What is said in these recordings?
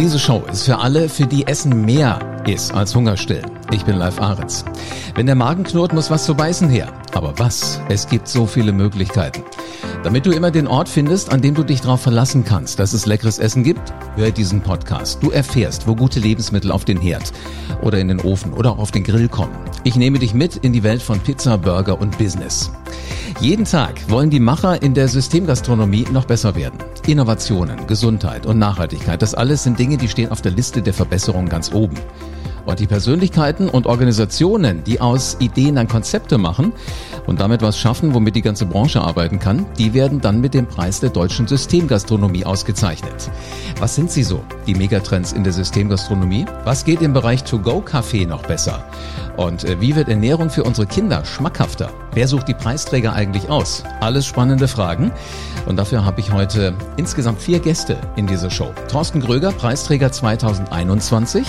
Diese Show ist für alle, für die Essen mehr ist als Hungerstillen. Ich bin Live Ahrens. Wenn der Magen knurrt, muss was zu beißen her. Aber was? Es gibt so viele Möglichkeiten. Damit du immer den Ort findest, an dem du dich darauf verlassen kannst, dass es leckeres Essen gibt, hör diesen Podcast. Du erfährst, wo gute Lebensmittel auf den Herd oder in den Ofen oder auch auf den Grill kommen. Ich nehme dich mit in die Welt von Pizza, Burger und Business. Jeden Tag wollen die Macher in der Systemgastronomie noch besser werden. Innovationen, Gesundheit und Nachhaltigkeit, das alles sind Dinge, die stehen auf der Liste der Verbesserungen ganz oben. Und die Persönlichkeiten und Organisationen, die aus Ideen dann Konzepte machen und damit was schaffen, womit die ganze Branche arbeiten kann, die werden dann mit dem Preis der deutschen Systemgastronomie ausgezeichnet. Was sind sie so, die Megatrends in der Systemgastronomie? Was geht im Bereich To-Go-Café noch besser? Und äh, wie wird Ernährung für unsere Kinder schmackhafter? Wer sucht die Preisträger eigentlich aus? Alles spannende Fragen. Und dafür habe ich heute insgesamt vier Gäste in dieser Show. Thorsten Gröger, Preisträger 2021.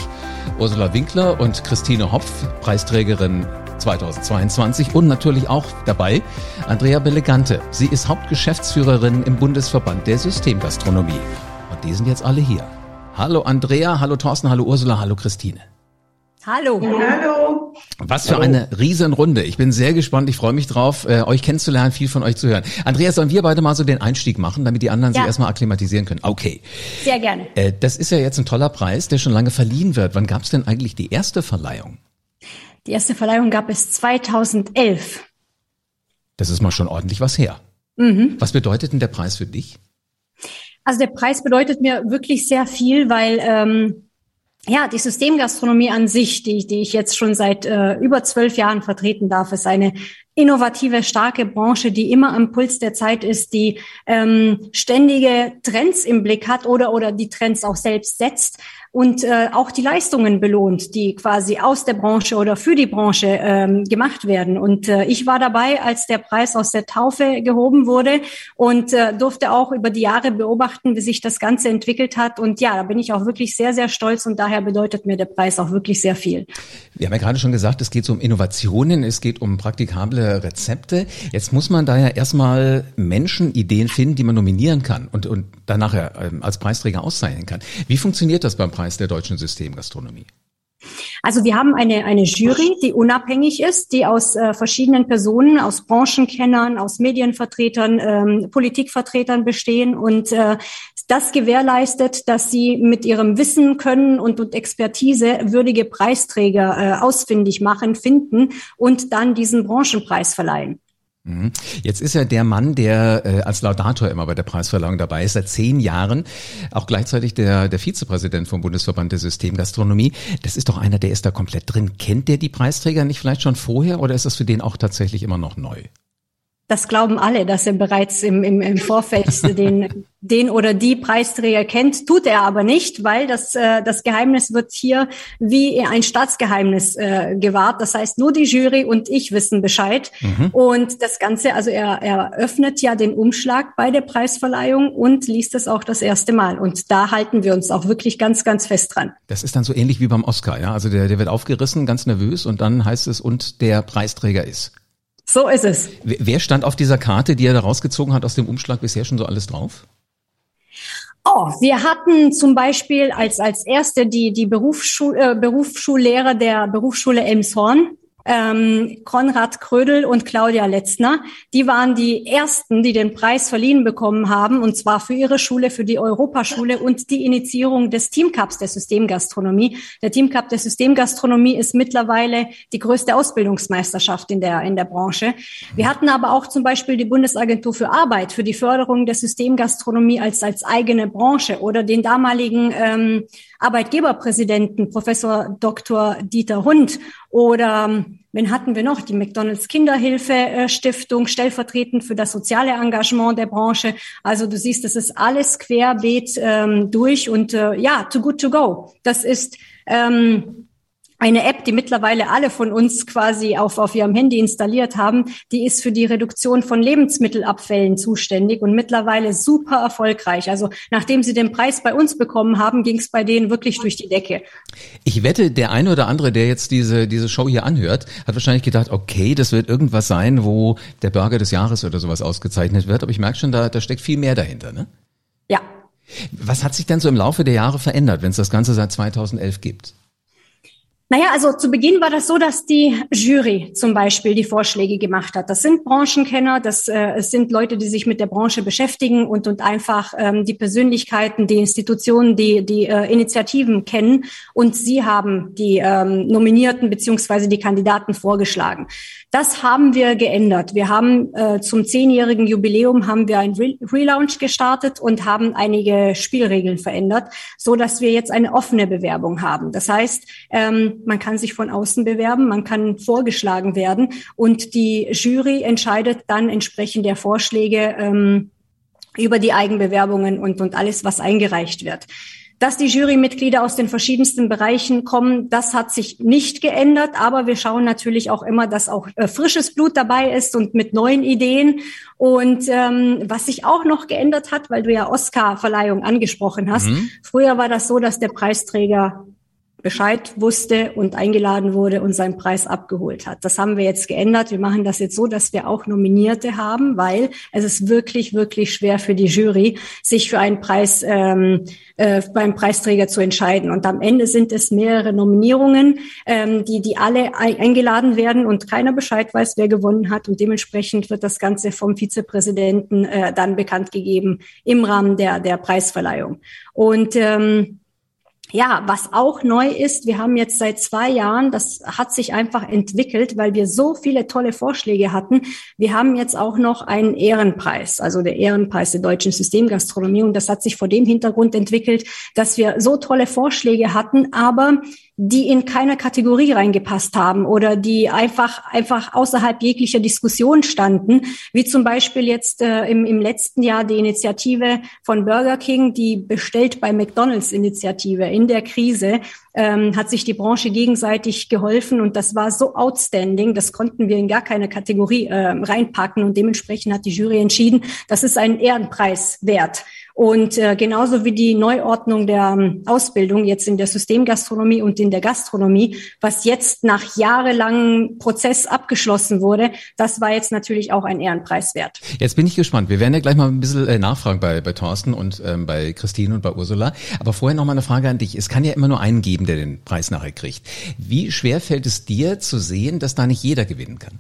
Ursula Winkler und Christine Hopf, Preisträgerin 2022 und natürlich auch dabei Andrea Belegante. Sie ist Hauptgeschäftsführerin im Bundesverband der Systemgastronomie. Und die sind jetzt alle hier. Hallo Andrea, hallo Thorsten, hallo Ursula, hallo Christine. Hallo. Hallo. Was für eine Riesenrunde. Ich bin sehr gespannt. Ich freue mich drauf, äh, euch kennenzulernen, viel von euch zu hören. Andreas, sollen wir beide mal so den Einstieg machen, damit die anderen ja. sich erstmal akklimatisieren können? Okay. Sehr gerne. Äh, das ist ja jetzt ein toller Preis, der schon lange verliehen wird. Wann gab es denn eigentlich die erste Verleihung? Die erste Verleihung gab es 2011. Das ist mal schon ordentlich was her. Mhm. Was bedeutet denn der Preis für dich? Also der Preis bedeutet mir wirklich sehr viel, weil ähm, ja, die Systemgastronomie an sich, die, die ich jetzt schon seit äh, über zwölf Jahren vertreten darf, ist eine innovative, starke Branche, die immer am Puls der Zeit ist, die ähm, ständige Trends im Blick hat oder, oder die Trends auch selbst setzt und äh, auch die Leistungen belohnt, die quasi aus der Branche oder für die Branche ähm, gemacht werden. Und äh, ich war dabei, als der Preis aus der Taufe gehoben wurde und äh, durfte auch über die Jahre beobachten, wie sich das Ganze entwickelt hat. Und ja, da bin ich auch wirklich sehr, sehr stolz und daher bedeutet mir der Preis auch wirklich sehr viel. Wir haben ja gerade schon gesagt, es geht um Innovationen, es geht um praktikable Rezepte. Jetzt muss man da ja erstmal Menschen Ideen finden, die man nominieren kann und, und danach ähm, als Preisträger auszeichnen kann. Wie funktioniert das beim Preis? Preis der deutschen Systemgastronomie? Also wir haben eine, eine Jury, die unabhängig ist, die aus äh, verschiedenen Personen, aus Branchenkennern, aus Medienvertretern, ähm, Politikvertretern bestehen und äh, das gewährleistet, dass sie mit ihrem Wissen, Können und, und Expertise würdige Preisträger äh, ausfindig machen, finden und dann diesen Branchenpreis verleihen. Mhm. Jetzt ist er der Mann, der äh, als Laudator immer bei der Preisverleihung dabei ist, seit zehn Jahren, auch gleichzeitig der, der Vizepräsident vom Bundesverband der Systemgastronomie. Das ist doch einer, der ist da komplett drin. Kennt der die Preisträger nicht vielleicht schon vorher oder ist das für den auch tatsächlich immer noch neu? Das glauben alle, dass er bereits im, im, im Vorfeld den, den oder die Preisträger kennt, tut er aber nicht, weil das, äh, das Geheimnis wird hier wie ein Staatsgeheimnis äh, gewahrt. Das heißt, nur die Jury und ich wissen Bescheid. Mhm. Und das Ganze, also er, er öffnet ja den Umschlag bei der Preisverleihung und liest es auch das erste Mal. Und da halten wir uns auch wirklich ganz, ganz fest dran. Das ist dann so ähnlich wie beim Oscar, ja? Also der, der wird aufgerissen, ganz nervös und dann heißt es, und der Preisträger ist. So ist es. Wer stand auf dieser Karte, die er da rausgezogen hat aus dem Umschlag bisher schon so alles drauf? Oh, wir hatten zum Beispiel als, als erste die, die Berufsschul, äh, Berufsschullehrer der Berufsschule Elmshorn ähm, Konrad Krödel und Claudia Letzner. Die waren die ersten, die den Preis verliehen bekommen haben, und zwar für ihre Schule, für die Europaschule und die Initiierung des Teamcups der Systemgastronomie. Der Teamcup der Systemgastronomie ist mittlerweile die größte Ausbildungsmeisterschaft in der, in der Branche. Wir hatten aber auch zum Beispiel die Bundesagentur für Arbeit für die Förderung der Systemgastronomie als, als eigene Branche oder den damaligen ähm, Arbeitgeberpräsidenten, Professor Dr. Dieter Hund oder ähm, wen hatten wir noch? Die McDonalds Kinderhilfe äh, Stiftung, stellvertretend für das soziale Engagement der Branche. Also du siehst, das ist alles querbeet ähm, durch und äh, ja, too good to go. Das ist ähm, eine App, die mittlerweile alle von uns quasi auf, auf ihrem Handy installiert haben, die ist für die Reduktion von Lebensmittelabfällen zuständig und mittlerweile super erfolgreich. Also nachdem sie den Preis bei uns bekommen haben, ging es bei denen wirklich durch die Decke. Ich wette, der eine oder andere, der jetzt diese, diese Show hier anhört, hat wahrscheinlich gedacht, okay, das wird irgendwas sein, wo der Burger des Jahres oder sowas ausgezeichnet wird. Aber ich merke schon, da, da steckt viel mehr dahinter, ne? Ja, Was hat sich denn so im Laufe der Jahre verändert, wenn es das Ganze seit 2011 gibt? Naja, also zu Beginn war das so, dass die Jury zum Beispiel die Vorschläge gemacht hat. Das sind Branchenkenner, das äh, sind Leute, die sich mit der Branche beschäftigen und, und einfach ähm, die Persönlichkeiten, die Institutionen, die, die äh, Initiativen kennen. Und sie haben die ähm, Nominierten beziehungsweise die Kandidaten vorgeschlagen. Das haben wir geändert. Wir haben äh, zum zehnjährigen Jubiläum haben wir ein Re Relaunch gestartet und haben einige Spielregeln verändert, so dass wir jetzt eine offene Bewerbung haben. Das heißt, ähm, man kann sich von außen bewerben, man kann vorgeschlagen werden und die Jury entscheidet dann entsprechend der Vorschläge ähm, über die Eigenbewerbungen und, und alles, was eingereicht wird. Dass die Jurymitglieder aus den verschiedensten Bereichen kommen, das hat sich nicht geändert, aber wir schauen natürlich auch immer, dass auch äh, frisches Blut dabei ist und mit neuen Ideen. Und ähm, was sich auch noch geändert hat, weil du ja Oscar-Verleihung angesprochen hast, mhm. früher war das so, dass der Preisträger Bescheid wusste und eingeladen wurde und seinen Preis abgeholt hat. Das haben wir jetzt geändert. Wir machen das jetzt so, dass wir auch Nominierte haben, weil es ist wirklich, wirklich schwer für die Jury, sich für einen Preis ähm, äh, beim Preisträger zu entscheiden. Und am Ende sind es mehrere Nominierungen, ähm, die, die alle eingeladen werden und keiner Bescheid weiß, wer gewonnen hat. Und dementsprechend wird das Ganze vom Vizepräsidenten äh, dann bekannt gegeben im Rahmen der, der Preisverleihung. Und ähm, ja, was auch neu ist, wir haben jetzt seit zwei Jahren, das hat sich einfach entwickelt, weil wir so viele tolle Vorschläge hatten. Wir haben jetzt auch noch einen Ehrenpreis, also der Ehrenpreis der deutschen Systemgastronomie. Und das hat sich vor dem Hintergrund entwickelt, dass wir so tolle Vorschläge hatten, aber die in keiner Kategorie reingepasst haben oder die einfach einfach außerhalb jeglicher Diskussion standen, wie zum Beispiel jetzt äh, im, im letzten Jahr die Initiative von Burger King, die bestellt bei McDonald's Initiative in der Krise ähm, hat sich die Branche gegenseitig geholfen und das war so outstanding, das konnten wir in gar keine Kategorie äh, reinpacken und dementsprechend hat die Jury entschieden, das ist ein Ehrenpreis wert. Und äh, genauso wie die Neuordnung der ähm, Ausbildung jetzt in der Systemgastronomie und in der Gastronomie, was jetzt nach jahrelangem Prozess abgeschlossen wurde, das war jetzt natürlich auch ein Ehrenpreis wert. Jetzt bin ich gespannt. Wir werden ja gleich mal ein bisschen äh, nachfragen bei, bei Thorsten und ähm, bei Christine und bei Ursula. Aber vorher noch mal eine Frage an dich. Es kann ja immer nur einen geben, der den Preis nachher kriegt. Wie schwer fällt es dir zu sehen, dass da nicht jeder gewinnen kann?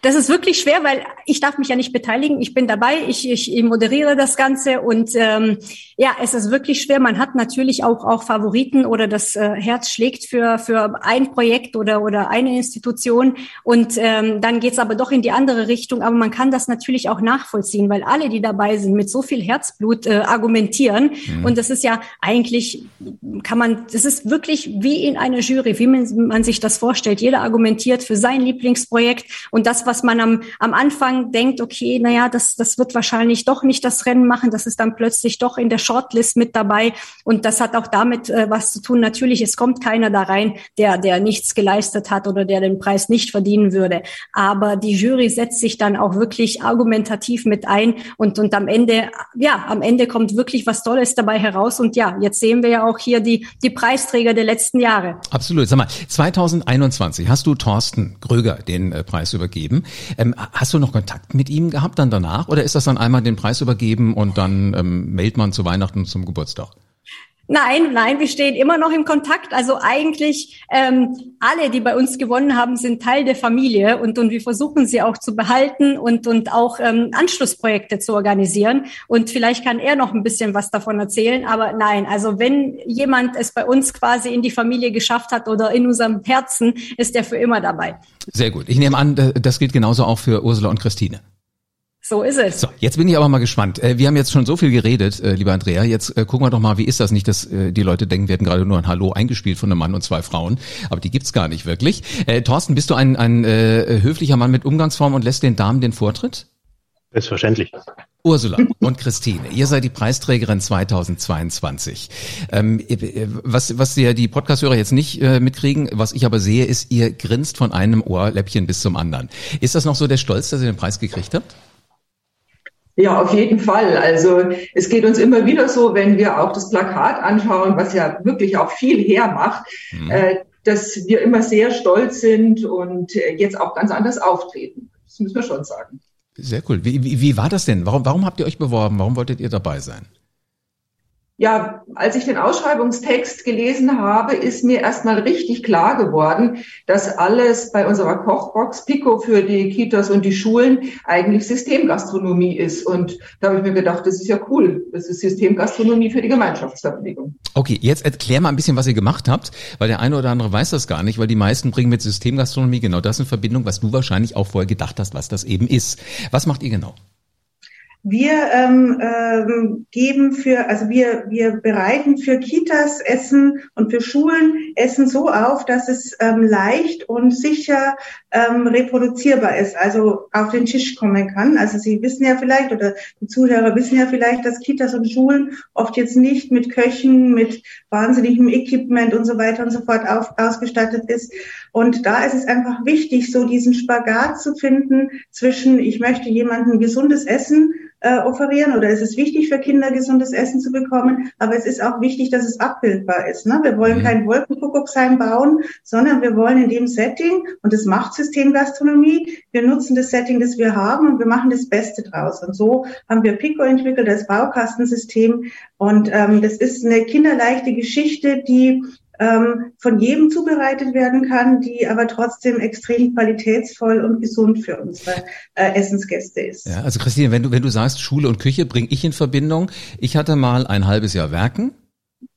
Das ist wirklich schwer, weil ich darf mich ja nicht beteiligen. Ich bin dabei, ich, ich moderiere das Ganze und ähm, ja, es ist wirklich schwer. Man hat natürlich auch auch Favoriten oder das äh, Herz schlägt für für ein Projekt oder oder eine Institution und ähm, dann geht's aber doch in die andere Richtung. Aber man kann das natürlich auch nachvollziehen, weil alle, die dabei sind, mit so viel Herzblut äh, argumentieren mhm. und das ist ja eigentlich kann man, das ist wirklich wie in einer Jury, wie man, man sich das vorstellt. Jeder argumentiert für sein Lieblingsprojekt und das, was man am, am Anfang denkt, okay, naja, das, das wird wahrscheinlich doch nicht das Rennen machen, das ist dann plötzlich doch in der Shortlist mit dabei. Und das hat auch damit äh, was zu tun. Natürlich, es kommt keiner da rein, der, der nichts geleistet hat oder der den Preis nicht verdienen würde. Aber die Jury setzt sich dann auch wirklich argumentativ mit ein und, und am Ende, ja, am Ende kommt wirklich was Tolles dabei heraus. Und ja, jetzt sehen wir ja auch hier die, die Preisträger der letzten Jahre. Absolut. Sag mal, 2021 hast du Thorsten Gröger den äh, Preis übergeben. Ähm, hast du noch Kontakt mit ihm gehabt dann danach oder ist das dann einmal den Preis übergeben und dann ähm, mailt man zu Weihnachten zum Geburtstag? Nein, nein, wir stehen immer noch im Kontakt. Also eigentlich ähm, alle, die bei uns gewonnen haben, sind Teil der Familie und, und wir versuchen sie auch zu behalten und, und auch ähm, Anschlussprojekte zu organisieren. Und vielleicht kann er noch ein bisschen was davon erzählen. Aber nein, also wenn jemand es bei uns quasi in die Familie geschafft hat oder in unserem Herzen, ist er für immer dabei. Sehr gut. Ich nehme an, das gilt genauso auch für Ursula und Christine. So ist es. So, jetzt bin ich aber mal gespannt. Äh, wir haben jetzt schon so viel geredet, äh, lieber Andrea. Jetzt äh, gucken wir doch mal, wie ist das nicht, dass die Leute denken, wir hätten gerade nur ein Hallo eingespielt von einem Mann und zwei Frauen. Aber die gibt's gar nicht wirklich. Äh, Thorsten, bist du ein, ein äh, höflicher Mann mit Umgangsform und lässt den Damen den Vortritt? Selbstverständlich. Ursula und Christine, ihr seid die Preisträgerin 2022. Ähm, was, was ja die Podcast-Hörer jetzt nicht äh, mitkriegen, was ich aber sehe, ist, ihr grinst von einem Ohrläppchen bis zum anderen. Ist das noch so der Stolz, dass ihr den Preis gekriegt habt? Ja, auf jeden Fall. Also es geht uns immer wieder so, wenn wir auch das Plakat anschauen, was ja wirklich auch viel hermacht, mhm. äh, dass wir immer sehr stolz sind und äh, jetzt auch ganz anders auftreten. Das müssen wir schon sagen. Sehr cool. Wie, wie, wie war das denn? Warum, warum habt ihr euch beworben? Warum wolltet ihr dabei sein? Ja, als ich den Ausschreibungstext gelesen habe, ist mir erstmal richtig klar geworden, dass alles bei unserer Kochbox Pico für die Kitas und die Schulen eigentlich Systemgastronomie ist. Und da habe ich mir gedacht, das ist ja cool. Das ist Systemgastronomie für die Gemeinschaftsverpflegung. Okay, jetzt erklär mal ein bisschen, was ihr gemacht habt, weil der eine oder andere weiß das gar nicht, weil die meisten bringen mit Systemgastronomie genau das in Verbindung, was du wahrscheinlich auch vorher gedacht hast, was das eben ist. Was macht ihr genau? Wir ähm, ähm, geben für, also wir, wir bereiten für Kitas Essen und für Schulen Essen so auf, dass es ähm, leicht und sicher ähm, reproduzierbar ist, also auf den Tisch kommen kann. Also Sie wissen ja vielleicht oder die Zuhörer wissen ja vielleicht, dass Kitas und Schulen oft jetzt nicht mit Köchen, mit wahnsinnigem Equipment und so weiter und so fort auf, ausgestattet ist. Und da ist es einfach wichtig, so diesen Spagat zu finden zwischen, ich möchte jemandem gesundes Essen äh, offerieren oder es ist wichtig für Kinder, gesundes Essen zu bekommen, aber es ist auch wichtig, dass es abbildbar ist. Ne? Wir wollen mhm. kein Wolkenkuckucksheim bauen, sondern wir wollen in dem Setting, und das macht Systemgastronomie, wir nutzen das Setting, das wir haben und wir machen das Beste draus. Und so haben wir Pico entwickelt, das Baukastensystem. Und ähm, das ist eine kinderleichte Geschichte, die ähm, von jedem zubereitet werden kann, die aber trotzdem extrem qualitätsvoll und gesund für unsere äh, Essensgäste ist. Ja, also Christine, wenn du, wenn du sagst Schule und Küche, bringe ich in Verbindung. Ich hatte mal ein halbes Jahr Werken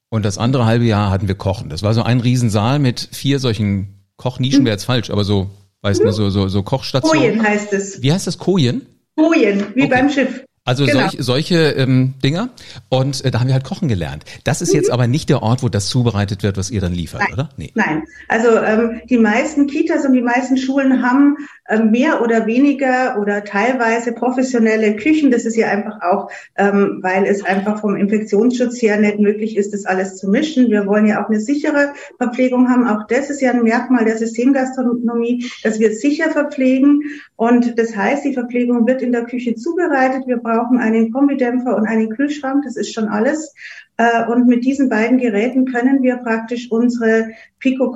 und das andere halbe Jahr hatten wir Kochen. Das war so ein Riesensaal mit vier solchen Kochnischen, wäre jetzt falsch, aber so, weißt du, so, so, so Kochstationen. Kojen heißt es. Wie heißt das? Kojen? Kojen, wie okay. beim Schiff. Also genau. solch, solche ähm, Dinger. Und äh, da haben wir halt kochen gelernt. Das ist mhm. jetzt aber nicht der Ort, wo das zubereitet wird, was ihr dann liefert, Nein. oder? Nee. Nein. Also ähm, die meisten Kitas und die meisten Schulen haben mehr oder weniger oder teilweise professionelle Küchen. Das ist ja einfach auch, ähm, weil es einfach vom Infektionsschutz her nicht möglich ist, das alles zu mischen. Wir wollen ja auch eine sichere Verpflegung haben. Auch das ist ja ein Merkmal der Systemgastronomie, dass wir sicher verpflegen. Und das heißt, die Verpflegung wird in der Küche zubereitet. Wir brauchen einen Kombidämpfer und einen Kühlschrank. Das ist schon alles. Äh, und mit diesen beiden Geräten können wir praktisch unsere Pico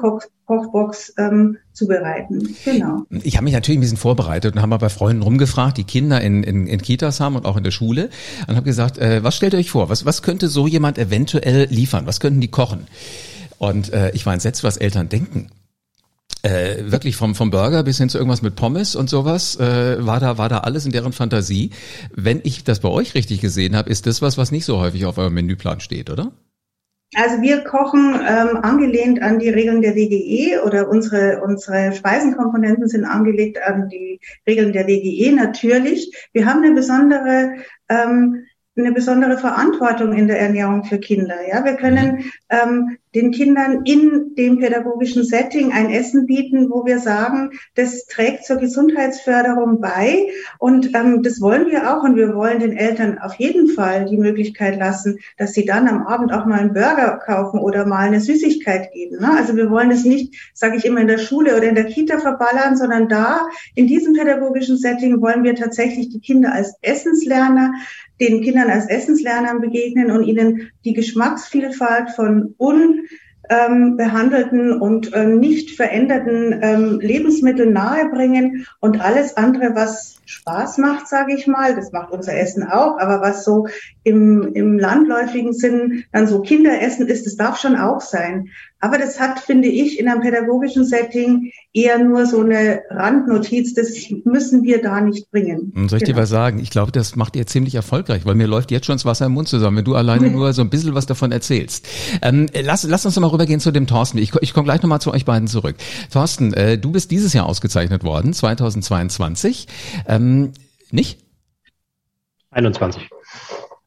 Kochbox ähm, zubereiten. Genau. Ich habe mich natürlich ein bisschen vorbereitet und habe mal bei Freunden rumgefragt, die Kinder in, in, in Kitas haben und auch in der Schule und habe gesagt, äh, was stellt ihr euch vor? Was, was könnte so jemand eventuell liefern? Was könnten die kochen? Und äh, ich war entsetzt, was Eltern denken äh, wirklich vom, vom Burger bis hin zu irgendwas mit Pommes und sowas, äh, war da, war da alles in deren Fantasie. Wenn ich das bei euch richtig gesehen habe, ist das was, was nicht so häufig auf eurem Menüplan steht, oder? Also wir kochen ähm, angelehnt an die Regeln der WGE oder unsere, unsere Speisenkomponenten sind angelegt an die Regeln der WGE natürlich. Wir haben eine besondere ähm, eine besondere Verantwortung in der Ernährung für Kinder. Ja, wir können mhm. ähm, den Kindern in dem pädagogischen Setting ein Essen bieten, wo wir sagen, das trägt zur Gesundheitsförderung bei und ähm, das wollen wir auch und wir wollen den Eltern auf jeden Fall die Möglichkeit lassen, dass sie dann am Abend auch mal einen Burger kaufen oder mal eine Süßigkeit geben. Ne? Also wir wollen es nicht, sage ich immer, in der Schule oder in der Kita verballern, sondern da in diesem pädagogischen Setting wollen wir tatsächlich die Kinder als Essenslerner den Kindern als Essenslernern begegnen und ihnen die Geschmacksvielfalt von unbehandelten ähm, und äh, nicht veränderten ähm, Lebensmitteln nahebringen und alles andere, was Spaß macht, sage ich mal, das macht unser Essen auch, aber was so im, im landläufigen Sinn dann so Kinderessen ist, das darf schon auch sein. Aber das hat, finde ich, in einem pädagogischen Setting eher nur so eine Randnotiz. Das müssen wir da nicht bringen. Hm, soll ich genau. dir was sagen? Ich glaube, das macht ihr ziemlich erfolgreich, weil mir läuft jetzt schon das Wasser im Mund zusammen, wenn du alleine nur so ein bisschen was davon erzählst. Ähm, lass, lass uns noch mal rübergehen zu dem Thorsten. Ich, ich komme gleich noch mal zu euch beiden zurück. Thorsten, äh, du bist dieses Jahr ausgezeichnet worden, 2022. Ähm, nicht? 21.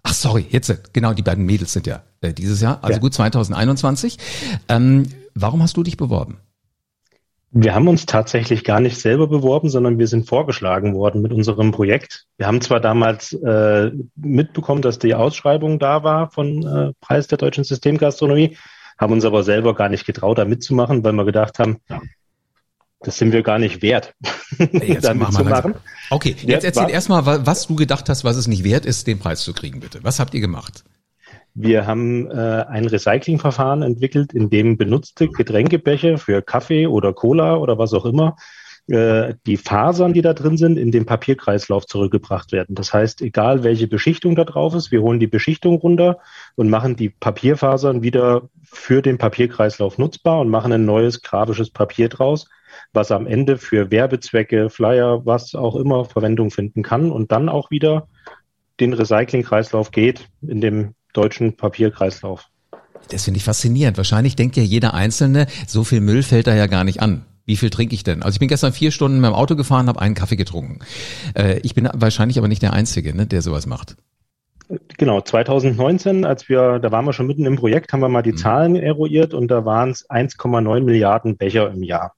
Ach sorry, jetzt genau die beiden Mädels sind ja äh, dieses Jahr, also ja. gut 2021. Ähm, warum hast du dich beworben? Wir haben uns tatsächlich gar nicht selber beworben, sondern wir sind vorgeschlagen worden mit unserem Projekt. Wir haben zwar damals äh, mitbekommen, dass die Ausschreibung da war von äh, Preis der deutschen Systemgastronomie, haben uns aber selber gar nicht getraut, da mitzumachen, weil wir gedacht haben, ja, das sind wir gar nicht wert, jetzt damit zu machen. Okay, jetzt erzähl erstmal, was du gedacht hast, was es nicht wert ist, den Preis zu kriegen, bitte. Was habt ihr gemacht? Wir haben äh, ein Recyclingverfahren entwickelt, in dem benutzte Getränkebecher für Kaffee oder Cola oder was auch immer äh, die Fasern, die da drin sind, in den Papierkreislauf zurückgebracht werden. Das heißt, egal welche Beschichtung da drauf ist, wir holen die Beschichtung runter und machen die Papierfasern wieder für den Papierkreislauf nutzbar und machen ein neues grafisches Papier draus, was am Ende für Werbezwecke, Flyer, was auch immer Verwendung finden kann und dann auch wieder den Recyclingkreislauf geht in dem deutschen Papierkreislauf. Das finde ich faszinierend. Wahrscheinlich denkt ja jeder Einzelne, so viel Müll fällt da ja gar nicht an. Wie viel trinke ich denn? Also ich bin gestern vier Stunden mit dem Auto gefahren, habe einen Kaffee getrunken. Äh, ich bin wahrscheinlich aber nicht der Einzige, ne, der sowas macht. Genau, 2019, als wir, da waren wir schon mitten im Projekt, haben wir mal die mhm. Zahlen eruiert und da waren es 1,9 Milliarden Becher im Jahr.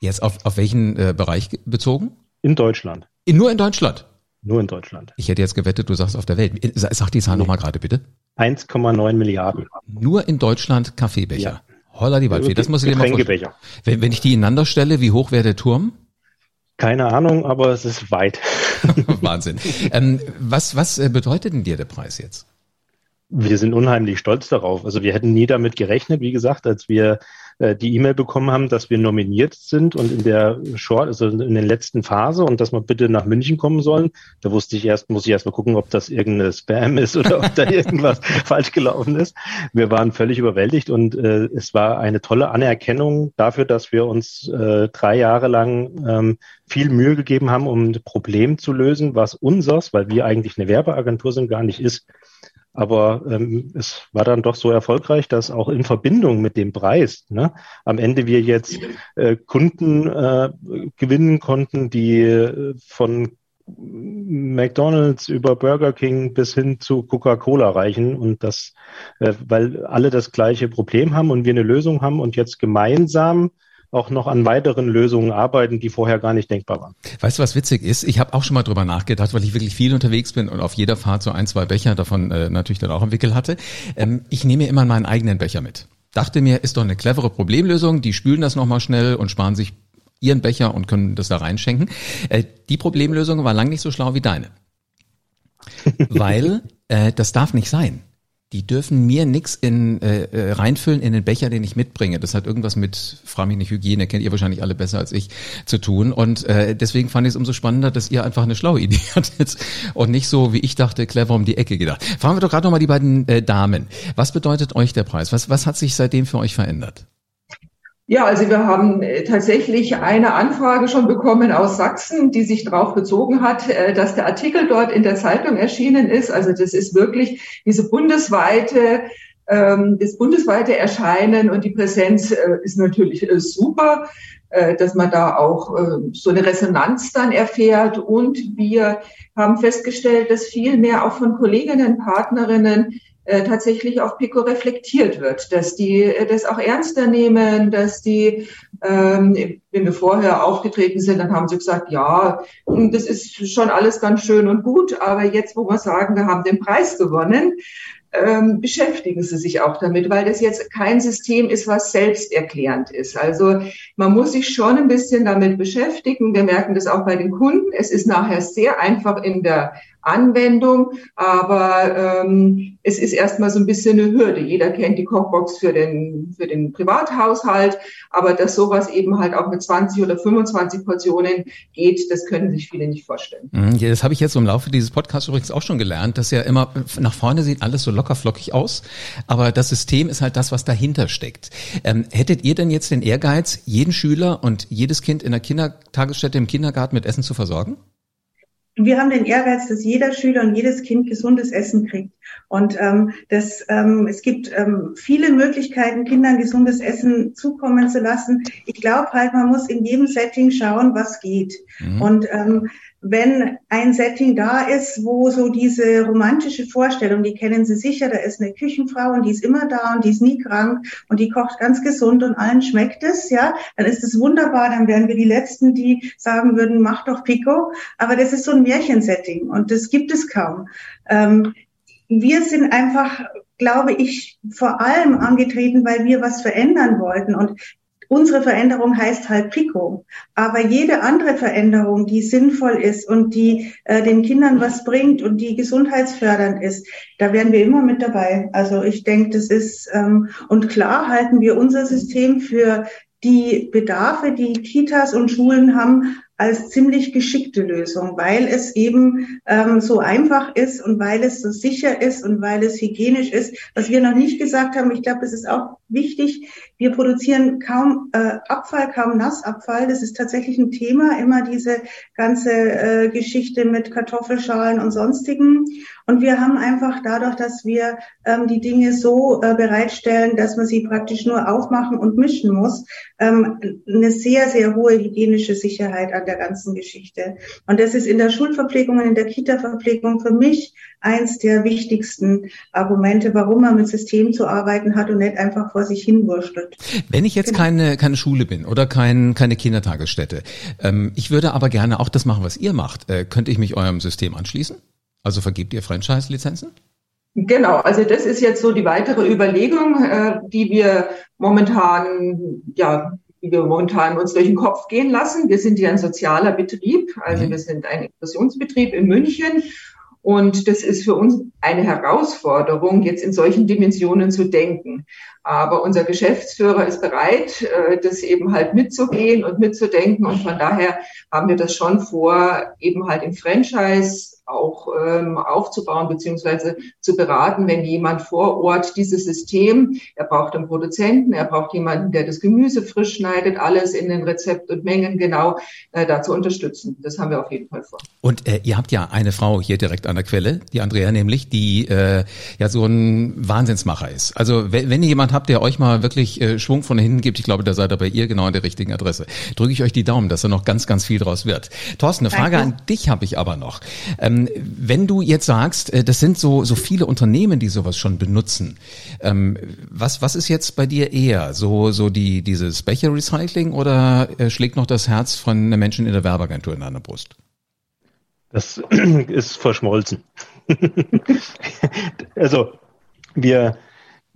Jetzt auf, auf welchen äh, Bereich bezogen? In Deutschland. In, nur in Deutschland? Nur in Deutschland. Ich hätte jetzt gewettet, du sagst auf der Welt. Sag die Zahl nee. nochmal gerade bitte. 1,9 Milliarden. Nur in Deutschland Kaffeebecher. Ja. Holla die Waldfee, das muss ich dir mal vorstellen. Wenn, wenn ich die ineinander stelle, wie hoch wäre der Turm? Keine Ahnung, aber es ist weit. Wahnsinn. Ähm, was, was äh, bedeutet denn dir der Preis jetzt? Wir sind unheimlich stolz darauf. Also wir hätten nie damit gerechnet, wie gesagt, als wir äh, die E-Mail bekommen haben, dass wir nominiert sind und in der Short, also in der letzten Phase und dass wir bitte nach München kommen sollen. Da wusste ich erst, muss ich erst mal gucken, ob das irgendeine Spam ist oder ob da irgendwas falsch gelaufen ist. Wir waren völlig überwältigt und äh, es war eine tolle Anerkennung dafür, dass wir uns äh, drei Jahre lang ähm, viel Mühe gegeben haben, um ein Problem zu lösen, was unseres, weil wir eigentlich eine Werbeagentur sind, gar nicht ist. Aber ähm, es war dann doch so erfolgreich, dass auch in Verbindung mit dem Preis ne, am Ende wir jetzt äh, Kunden äh, gewinnen konnten, die äh, von McDonald's über Burger King bis hin zu Coca-Cola reichen und das, äh, weil alle das gleiche Problem haben und wir eine Lösung haben und jetzt gemeinsam auch noch an weiteren Lösungen arbeiten, die vorher gar nicht denkbar waren. Weißt du, was witzig ist? Ich habe auch schon mal drüber nachgedacht, weil ich wirklich viel unterwegs bin und auf jeder Fahrt so ein, zwei Becher davon äh, natürlich dann auch im Wickel hatte. Ähm, ich nehme immer meinen eigenen Becher mit. Dachte mir, ist doch eine clevere Problemlösung. Die spülen das nochmal schnell und sparen sich ihren Becher und können das da reinschenken. Äh, die Problemlösung war lang nicht so schlau wie deine. weil äh, das darf nicht sein die dürfen mir nichts in äh, äh, reinfüllen in den Becher, den ich mitbringe. Das hat irgendwas mit, frage mich nicht, Hygiene, kennt ihr wahrscheinlich alle besser als ich, zu tun. Und äh, deswegen fand ich es umso spannender, dass ihr einfach eine schlaue Idee hattet und nicht so, wie ich dachte, clever um die Ecke gedacht. Fragen wir doch gerade nochmal die beiden äh, Damen. Was bedeutet euch der Preis? Was, was hat sich seitdem für euch verändert? Ja, also wir haben äh, tatsächlich eine Anfrage schon bekommen aus Sachsen, die sich darauf bezogen hat, äh, dass der Artikel dort in der Zeitung erschienen ist. Also das ist wirklich diese bundesweite ähm, das bundesweite Erscheinen und die Präsenz äh, ist natürlich super, dass man da auch so eine Resonanz dann erfährt. Und wir haben festgestellt, dass viel mehr auch von Kolleginnen, Partnerinnen tatsächlich auf Pico reflektiert wird, dass die äh, das auch ernster nehmen, dass die, ähm, wenn wir vorher aufgetreten sind, dann haben sie gesagt, ja, das ist schon alles ganz schön und gut, aber jetzt, wo wir sagen, wir haben den Preis gewonnen, ähm, beschäftigen sie sich auch damit, weil das jetzt kein System ist, was selbsterklärend ist. Also man muss sich schon ein bisschen damit beschäftigen. Wir merken das auch bei den Kunden. Es ist nachher sehr einfach in der Anwendung, aber ähm, es ist erstmal so ein bisschen eine Hürde. Jeder kennt die Kochbox für den, für den Privathaushalt, aber dass sowas eben halt auch mit 20 oder 25 Portionen geht, das können sich viele nicht vorstellen. Mhm, ja, das habe ich jetzt im Laufe dieses Podcasts übrigens auch schon gelernt, dass ja immer nach vorne sieht alles so lockerflockig aus, aber das System ist halt das, was dahinter steckt. Ähm, hättet ihr denn jetzt den Ehrgeiz, jeden Schüler und jedes Kind in der Kindertagesstätte im Kindergarten mit Essen zu versorgen? Wir haben den Ehrgeiz, dass jeder Schüler und jedes Kind gesundes Essen kriegt. Und ähm, das, ähm, es gibt ähm, viele Möglichkeiten, Kindern gesundes Essen zukommen zu lassen. Ich glaube halt, man muss in jedem Setting schauen, was geht. Mhm. Und ähm, wenn ein Setting da ist, wo so diese romantische Vorstellung, die kennen Sie sicher, da ist eine Küchenfrau und die ist immer da und die ist nie krank und die kocht ganz gesund und allen schmeckt es, ja, dann ist es wunderbar, dann wären wir die Letzten, die sagen würden, mach doch Pico. Aber das ist so ein Märchensetting und das gibt es kaum. Ähm, wir sind einfach glaube ich, vor allem angetreten, weil wir was verändern wollten. Und unsere Veränderung heißt halt Pico. Aber jede andere Veränderung, die sinnvoll ist und die äh, den Kindern was bringt und die gesundheitsfördernd ist, da wären wir immer mit dabei. Also ich denke, das ist, ähm, und klar halten wir unser System für die Bedarfe, die Kitas und Schulen haben, als ziemlich geschickte Lösung, weil es eben ähm, so einfach ist und weil es so sicher ist und weil es hygienisch ist. Was wir noch nicht gesagt haben, ich glaube, es ist auch wichtig, wir produzieren kaum äh, Abfall, kaum Nassabfall. Das ist tatsächlich ein Thema, immer diese ganze äh, Geschichte mit Kartoffelschalen und sonstigen. Und wir haben einfach dadurch, dass wir ähm, die Dinge so äh, bereitstellen, dass man sie praktisch nur aufmachen und mischen muss, ähm, eine sehr, sehr hohe hygienische Sicherheit an der ganzen Geschichte. Und das ist in der Schulverpflegung und in der Kita-Verpflegung für mich eins der wichtigsten Argumente, warum man mit Systemen zu arbeiten hat und nicht einfach vor sich hin wurschtelt. Wenn ich jetzt genau. keine, keine Schule bin oder kein, keine Kindertagesstätte, ähm, ich würde aber gerne auch das machen, was ihr macht. Äh, könnte ich mich eurem System anschließen? Also vergibt ihr Franchise-Lizenzen? Genau, also das ist jetzt so die weitere Überlegung, äh, die wir momentan, ja, die wir momentan uns durch den Kopf gehen lassen. Wir sind ja ein sozialer Betrieb, also mhm. wir sind ein Inklusionsbetrieb in München und das ist für uns eine Herausforderung, jetzt in solchen Dimensionen zu denken. Aber unser Geschäftsführer ist bereit, äh, das eben halt mitzugehen und mitzudenken. Und von daher haben wir das schon vor, eben halt im Franchise auch ähm, aufzubauen beziehungsweise zu beraten, wenn jemand vor Ort dieses System, er braucht einen Produzenten, er braucht jemanden, der das Gemüse frisch schneidet, alles in den Rezept und Mengen genau äh, dazu unterstützen. Das haben wir auf jeden Fall vor. Und äh, ihr habt ja eine Frau hier direkt an der Quelle, die Andrea nämlich, die äh, ja so ein Wahnsinnsmacher ist. Also wenn, wenn jemand habt, der euch mal wirklich äh, Schwung von hinten gibt, ich glaube, da seid ihr bei ihr genau an der richtigen Adresse. Drücke ich euch die Daumen, dass da noch ganz, ganz viel draus wird. Thorsten, eine Frage Danke. an dich habe ich aber noch. Ähm, wenn du jetzt sagst, äh, das sind so, so viele Unternehmen, die sowas schon benutzen, ähm, was, was ist jetzt bei dir eher? So, so die, dieses Becher-Recycling oder äh, schlägt noch das Herz von einem Menschen in der Werbeagentur in deiner Brust? Das ist verschmolzen. also wir,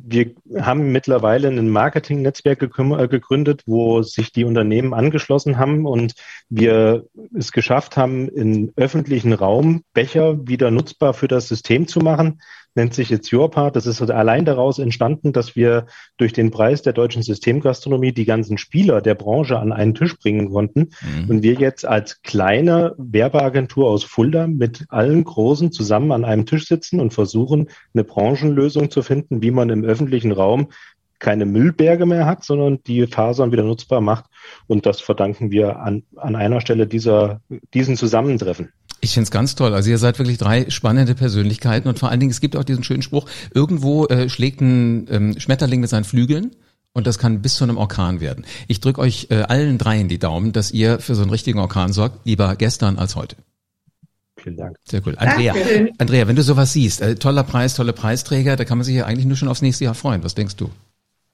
wir haben mittlerweile ein Marketingnetzwerk äh, gegründet, wo sich die Unternehmen angeschlossen haben und wir es geschafft haben, im öffentlichen Raum Becher wieder nutzbar für das System zu machen nennt sich jetzt Your Das ist allein daraus entstanden, dass wir durch den Preis der deutschen Systemgastronomie die ganzen Spieler der Branche an einen Tisch bringen konnten. Mhm. Und wir jetzt als kleine Werbeagentur aus Fulda mit allen Großen zusammen an einem Tisch sitzen und versuchen, eine Branchenlösung zu finden, wie man im öffentlichen Raum keine Müllberge mehr hat, sondern die Fasern wieder nutzbar macht. Und das verdanken wir an, an einer Stelle dieser, diesen Zusammentreffen. Ich finde es ganz toll. Also ihr seid wirklich drei spannende Persönlichkeiten und vor allen Dingen, es gibt auch diesen schönen Spruch, irgendwo äh, schlägt ein ähm, Schmetterling mit seinen Flügeln und das kann bis zu einem Orkan werden. Ich drücke euch äh, allen dreien die Daumen, dass ihr für so einen richtigen Orkan sorgt, lieber gestern als heute. Vielen Dank. Sehr cool. Andrea, Andrea, wenn du sowas siehst, äh, toller Preis, tolle Preisträger, da kann man sich ja eigentlich nur schon aufs nächste Jahr freuen. Was denkst du?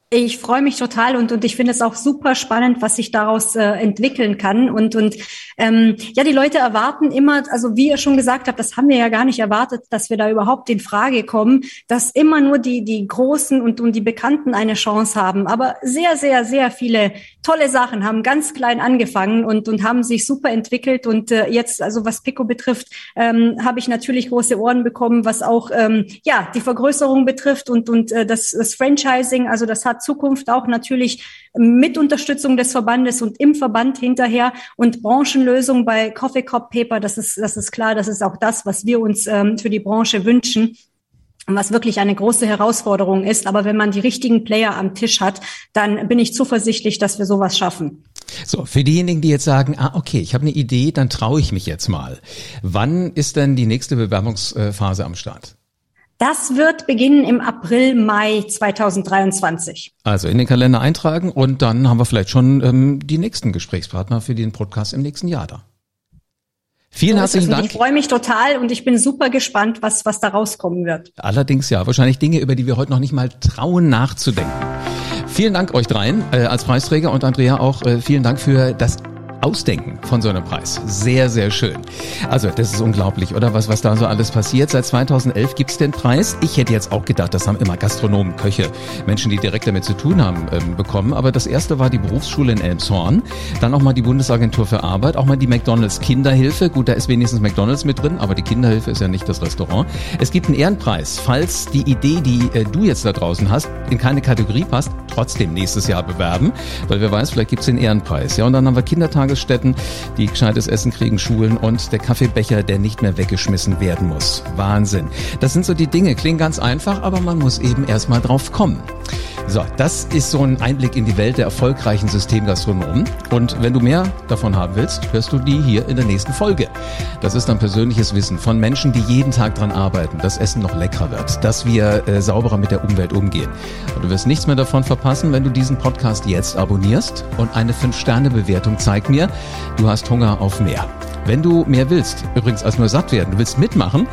Ich freue mich total und, und ich finde es auch super spannend, was sich daraus äh, entwickeln kann. Und, und ähm, ja, die Leute erwarten immer, also wie ihr schon gesagt habt, das haben wir ja gar nicht erwartet, dass wir da überhaupt in Frage kommen, dass immer nur die, die Großen und, und die Bekannten eine Chance haben. Aber sehr, sehr, sehr viele tolle Sachen haben ganz klein angefangen und, und haben sich super entwickelt. Und äh, jetzt, also was Pico betrifft, ähm, habe ich natürlich große Ohren bekommen, was auch ähm, ja die Vergrößerung betrifft und, und äh, das, das Franchising. Also das hat Zukunft auch natürlich mit Unterstützung des Verbandes und im Verband hinterher und Branchenlösung bei Coffee Cup Paper. Das ist, das ist klar. Das ist auch das, was wir uns ähm, für die Branche wünschen was wirklich eine große Herausforderung ist. Aber wenn man die richtigen Player am Tisch hat, dann bin ich zuversichtlich, dass wir sowas schaffen. So, für diejenigen, die jetzt sagen, ah, okay, ich habe eine Idee, dann traue ich mich jetzt mal. Wann ist denn die nächste Bewerbungsphase am Start? Das wird beginnen im April, Mai 2023. Also in den Kalender eintragen und dann haben wir vielleicht schon ähm, die nächsten Gesprächspartner für den Podcast im nächsten Jahr da. Vielen so herzlichen Dank. Ich freue mich total und ich bin super gespannt, was, was da rauskommen wird. Allerdings ja, wahrscheinlich Dinge, über die wir heute noch nicht mal trauen nachzudenken. Vielen Dank euch dreien äh, als Preisträger und Andrea auch äh, vielen Dank für das ausdenken von so einem Preis. Sehr, sehr schön. Also, das ist unglaublich, oder? Was, was da so alles passiert. Seit 2011 gibt's den Preis. Ich hätte jetzt auch gedacht, das haben immer Gastronomen, Köche, Menschen, die direkt damit zu tun haben, ähm, bekommen. Aber das erste war die Berufsschule in Elmshorn. Dann auch mal die Bundesagentur für Arbeit, auch mal die McDonalds Kinderhilfe. Gut, da ist wenigstens McDonalds mit drin, aber die Kinderhilfe ist ja nicht das Restaurant. Es gibt einen Ehrenpreis, falls die Idee, die äh, du jetzt da draußen hast, in keine Kategorie passt, trotzdem nächstes Jahr bewerben, weil wer weiß, vielleicht gibt's den Ehrenpreis. Ja, und dann haben wir Kindertagesstätten, die gescheites Essen kriegen, Schulen und der Kaffeebecher, der nicht mehr weggeschmissen werden muss. Wahnsinn. Das sind so die Dinge, klingen ganz einfach, aber man muss eben erstmal drauf kommen. So, das ist so ein Einblick in die Welt der erfolgreichen Systemgastronomen. Und wenn du mehr davon haben willst, hörst du die hier in der nächsten Folge. Das ist dann persönliches Wissen von Menschen, die jeden Tag dran arbeiten, dass Essen noch leckerer wird, dass wir äh, sauberer mit der Umwelt umgehen. Und du wirst nichts mehr davon verpassen, wenn du diesen Podcast jetzt abonnierst und eine 5-Sterne-Bewertung zeigt mir, du hast Hunger auf mehr. Wenn du mehr willst, übrigens als nur satt werden, du willst mitmachen,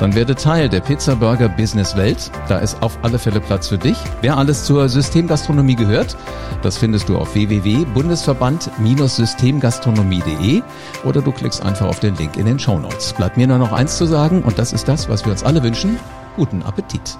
dann werde Teil der Pizza Burger Business Welt. Da ist auf alle Fälle Platz für dich. Wer alles zur Systemgastronomie gehört, das findest du auf www.bundesverband-systemgastronomie.de oder du klickst einfach auf den Link in den Show Notes. Bleibt mir nur noch eins zu sagen und das ist das, was wir uns alle wünschen. Guten Appetit.